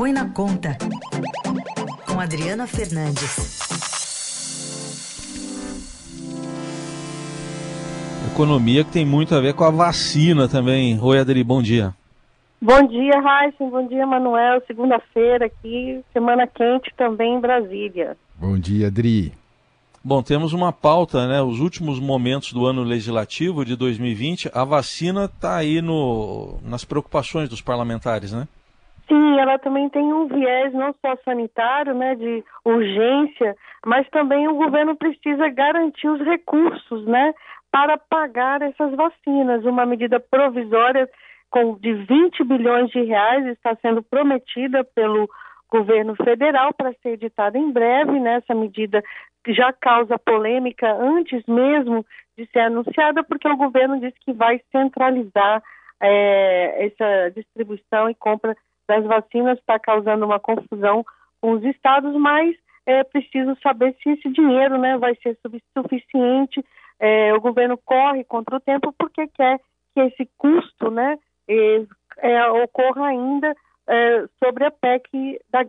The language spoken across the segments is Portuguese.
Põe na Conta, com Adriana Fernandes. Economia que tem muito a ver com a vacina também. Oi, Adri, bom dia. Bom dia, Raíssa. Bom dia, Manuel. Segunda-feira aqui, semana quente também em Brasília. Bom dia, Adri. Bom, temos uma pauta, né? Os últimos momentos do ano legislativo de 2020, a vacina está aí no, nas preocupações dos parlamentares, né? Sim, ela também tem um viés não só sanitário, né, de urgência, mas também o governo precisa garantir os recursos, né, para pagar essas vacinas. Uma medida provisória com de 20 bilhões de reais está sendo prometida pelo governo federal para ser editada em breve, né? Essa medida já causa polêmica antes mesmo de ser anunciada, porque o governo disse que vai centralizar é, essa distribuição e compra das vacinas, está causando uma confusão com os estados, mas é preciso saber se esse dinheiro né, vai ser suficiente. É, o governo corre contra o tempo porque quer que esse custo né, é, é ocorra ainda é, sobre a PEC da,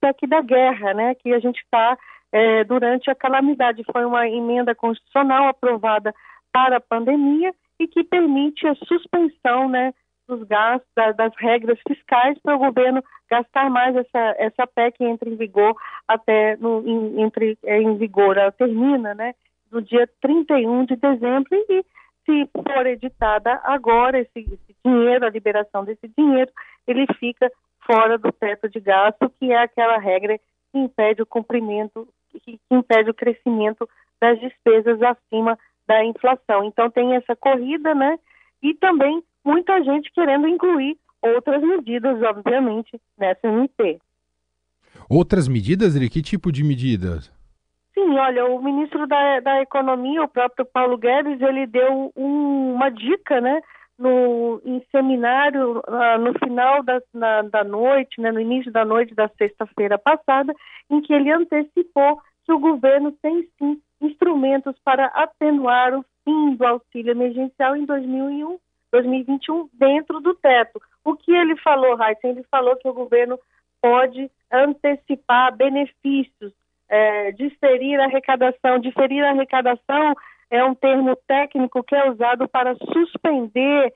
PEC da guerra, né, que a gente está é, durante a calamidade. Foi uma emenda constitucional aprovada para a pandemia e que permite a suspensão né, dos gastos, da, das regras fiscais para o governo gastar mais essa, essa PEC entre em vigor até no, em, entre é, em vigor, ela termina né, no dia 31 de dezembro e se for editada agora esse, esse dinheiro, a liberação desse dinheiro, ele fica fora do teto de gasto, que é aquela regra que impede o cumprimento que, impede o crescimento das despesas acima da inflação. Então tem essa corrida, né? E também muita gente querendo incluir outras medidas, obviamente, nessa MP. Outras medidas, Eri? Que tipo de medidas? Sim, olha, o ministro da, da Economia, o próprio Paulo Guedes, ele deu um, uma dica, né, no, em seminário uh, no final da, na, da noite, né, no início da noite da sexta-feira passada, em que ele antecipou que o governo tem sim instrumentos para atenuar o fim do auxílio emergencial em 2001, 2021 dentro do teto. O que ele falou, Raíssa? Ele falou que o governo pode antecipar benefícios, é, diferir a arrecadação. Diferir a arrecadação é um termo técnico que é usado para suspender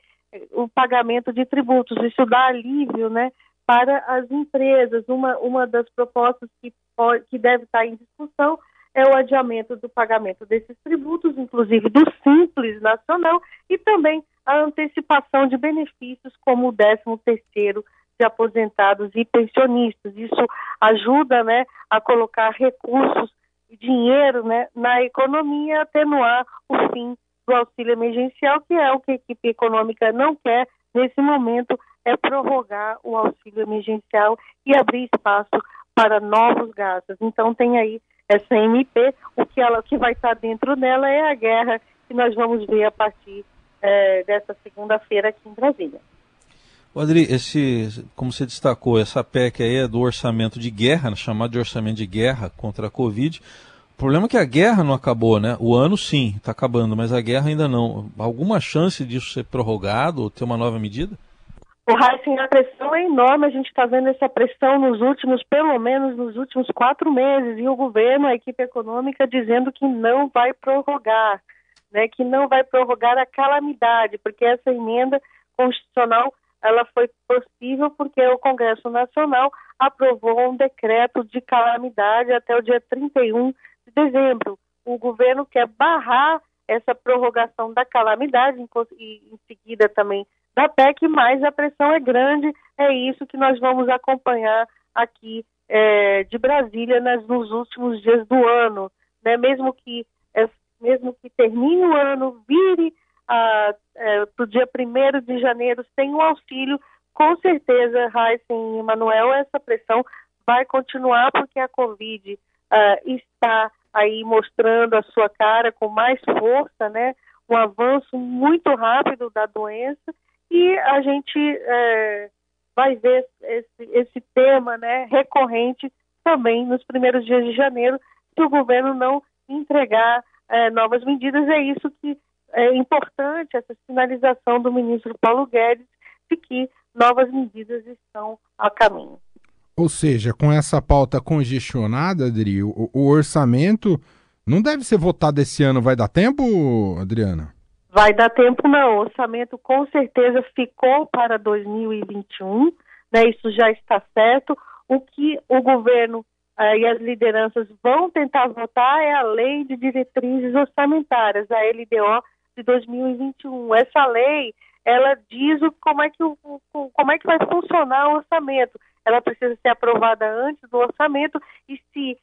o pagamento de tributos. Isso dá alívio, né, para as empresas. Uma, uma das propostas que, pode, que deve estar em discussão é o adiamento do pagamento desses tributos, inclusive do Simples Nacional, e também a antecipação de benefícios como o 13 terceiro de aposentados e pensionistas. Isso ajuda né, a colocar recursos dinheiro né, na economia, atenuar o fim do auxílio emergencial, que é o que a equipe econômica não quer nesse momento, é prorrogar o auxílio emergencial e abrir espaço para novos gastos. Então tem aí essa MP, o que ela que vai estar dentro dela é a guerra que nós vamos ver a partir é, dessa segunda-feira aqui em Brasília. Adri, esse, como você destacou, essa PEC aí é do orçamento de guerra, chamado de orçamento de guerra contra a Covid. O problema é que a guerra não acabou, né? O ano sim, está acabando, mas a guerra ainda não. Alguma chance disso ser prorrogado ou ter uma nova medida? O Heisen, a pressão é enorme, a gente está vendo essa pressão nos últimos, pelo menos nos últimos quatro meses, e o governo, a equipe econômica, dizendo que não vai prorrogar, né, que não vai prorrogar a calamidade, porque essa emenda constitucional ela foi possível porque o Congresso Nacional aprovou um decreto de calamidade até o dia 31 de dezembro. O governo quer barrar essa prorrogação da calamidade e em seguida também da PEC, mas a pressão é grande. É isso que nós vamos acompanhar aqui é, de Brasília nas, nos últimos dias do ano, né? Mesmo que mesmo que termine o ano, vire a, é, dia 1 de janeiro sem o auxílio, com certeza, Raíssen e Emanuel, essa pressão vai continuar porque a Covid uh, está aí mostrando a sua cara com mais força, né? Um avanço muito rápido da doença e a gente é, vai ver esse, esse tema, né, recorrente também nos primeiros dias de janeiro, se o governo não entregar é, novas medidas. É isso que é importante essa sinalização do ministro Paulo Guedes de que novas medidas estão a caminho. Ou seja, com essa pauta congestionada, Adri, o, o orçamento não deve ser votado esse ano. Vai dar tempo, Adriana? Vai dar tempo não. O orçamento com certeza ficou para 2021, né? Isso já está certo. O que o governo eh, e as lideranças vão tentar votar é a Lei de Diretrizes Orçamentárias, a LDO de 2021. Essa lei, ela diz o, como, é que o, como é que vai funcionar o orçamento. Ela precisa ser aprovada antes do orçamento e se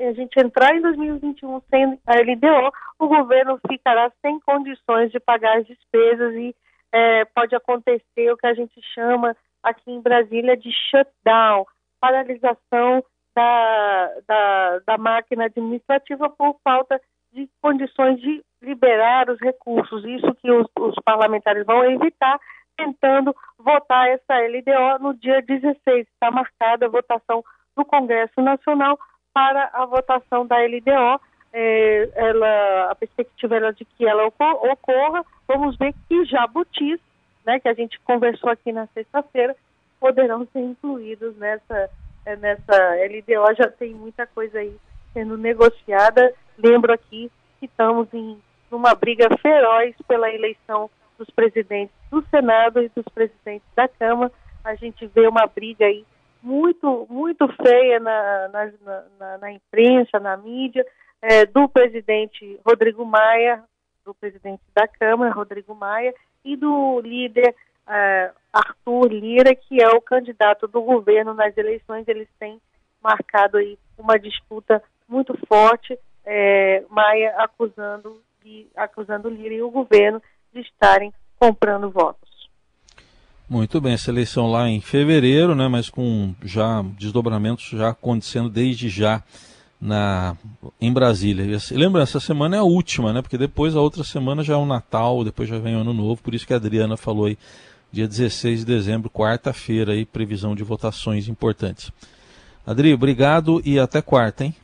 a gente entrar em 2021 sem a LDO, o governo ficará sem condições de pagar as despesas e é, pode acontecer o que a gente chama aqui em Brasília de shutdown, paralisação da, da, da máquina administrativa por falta de condições de liberar os recursos. Isso que os, os parlamentares vão evitar, tentando votar essa LDO no dia 16. Está marcada a votação no Congresso Nacional para a votação da LDO. É, ela, a perspectiva era de que ela ocorra. Vamos ver que jabutis, né, que a gente conversou aqui na sexta-feira, poderão ser incluídos nessa, nessa LDO. Já tem muita coisa aí sendo negociada. Lembro aqui que estamos em uma briga feroz pela eleição dos presidentes do Senado e dos presidentes da Câmara. A gente vê uma briga aí muito, muito feia na, na, na, na imprensa, na mídia, é, do presidente Rodrigo Maia, do presidente da Câmara, Rodrigo Maia, e do líder é, Arthur Lira, que é o candidato do governo nas eleições. Eles têm marcado aí uma disputa muito forte, é, Maia acusando, de, acusando Lira e o governo de estarem comprando votos. Muito bem, essa eleição lá em fevereiro, né, mas com já desdobramentos já acontecendo desde já na em Brasília. Lembra, essa semana é a última, né? Porque depois a outra semana já é o Natal, depois já vem o Ano Novo, por isso que a Adriana falou aí, dia 16 de dezembro, quarta-feira aí, previsão de votações importantes. Adri, obrigado e até quarta, hein?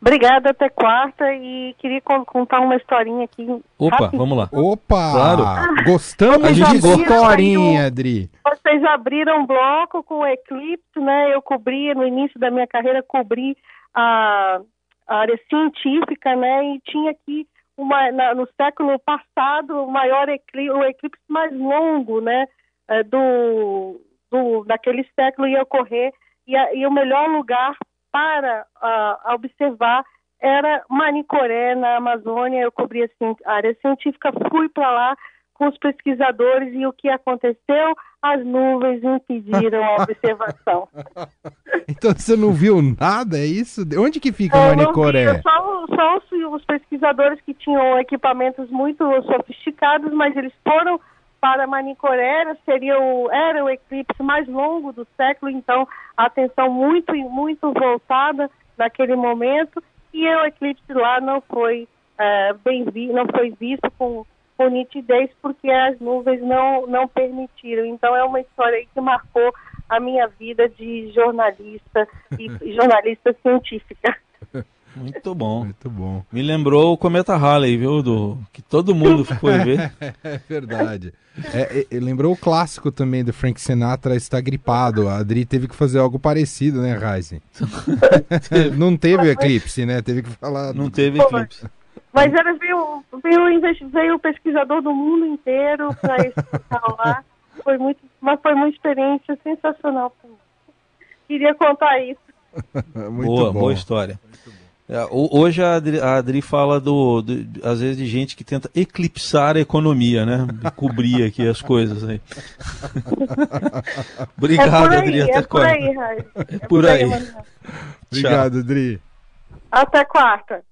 Obrigada, até quarta. E queria contar uma historinha aqui. Opa, rapidinho. vamos lá. Opa! Claro. Gostamos de historinha, Adri. Vocês abriram um bloco com o Eclipse, né? Eu cobri, no início da minha carreira, cobri a, a área científica, né? E tinha aqui uma, na, no século passado o maior eclipse, o eclipse mais longo, né? É, do, do, daquele século ia ocorrer. E, a, e o melhor lugar para uh, observar era Manicoré, na Amazônia. Eu cobri assim, a área científica, fui para lá com os pesquisadores e o que aconteceu? As nuvens impediram a observação. então você não viu nada, é isso? Onde que fica eu Manicoré? Só, só os, os pesquisadores que tinham equipamentos muito sofisticados, mas eles foram para Manicoré seria o, era o eclipse mais longo do século, então a atenção muito, muito voltada naquele momento e o eclipse lá não foi é, bem vi, não foi visto com, com nitidez porque as nuvens não, não permitiram. Então é uma história que marcou a minha vida de jornalista e jornalista científica. Muito bom. Muito bom. Me lembrou o Cometa Halley, viu? Do, que todo mundo foi ver. é verdade. É, é, lembrou o clássico também do Frank Sinatra está gripado. A Adri teve que fazer algo parecido, né, Ryzen? Não teve eclipse, né? Teve que falar. Não teve eclipse. Mas era, veio, veio, veio o pesquisador do mundo inteiro para escutar lá. Foi muito, mas foi uma experiência sensacional. Queria contar isso. boa, bom. boa história. É, hoje a Adri, a Adri fala do, do, às vezes de gente que tenta eclipsar a economia, né? cobrir aqui as coisas aí. Obrigado, é Adri. Até é por aí, É por aí. Obrigado, Adri. Até quarta.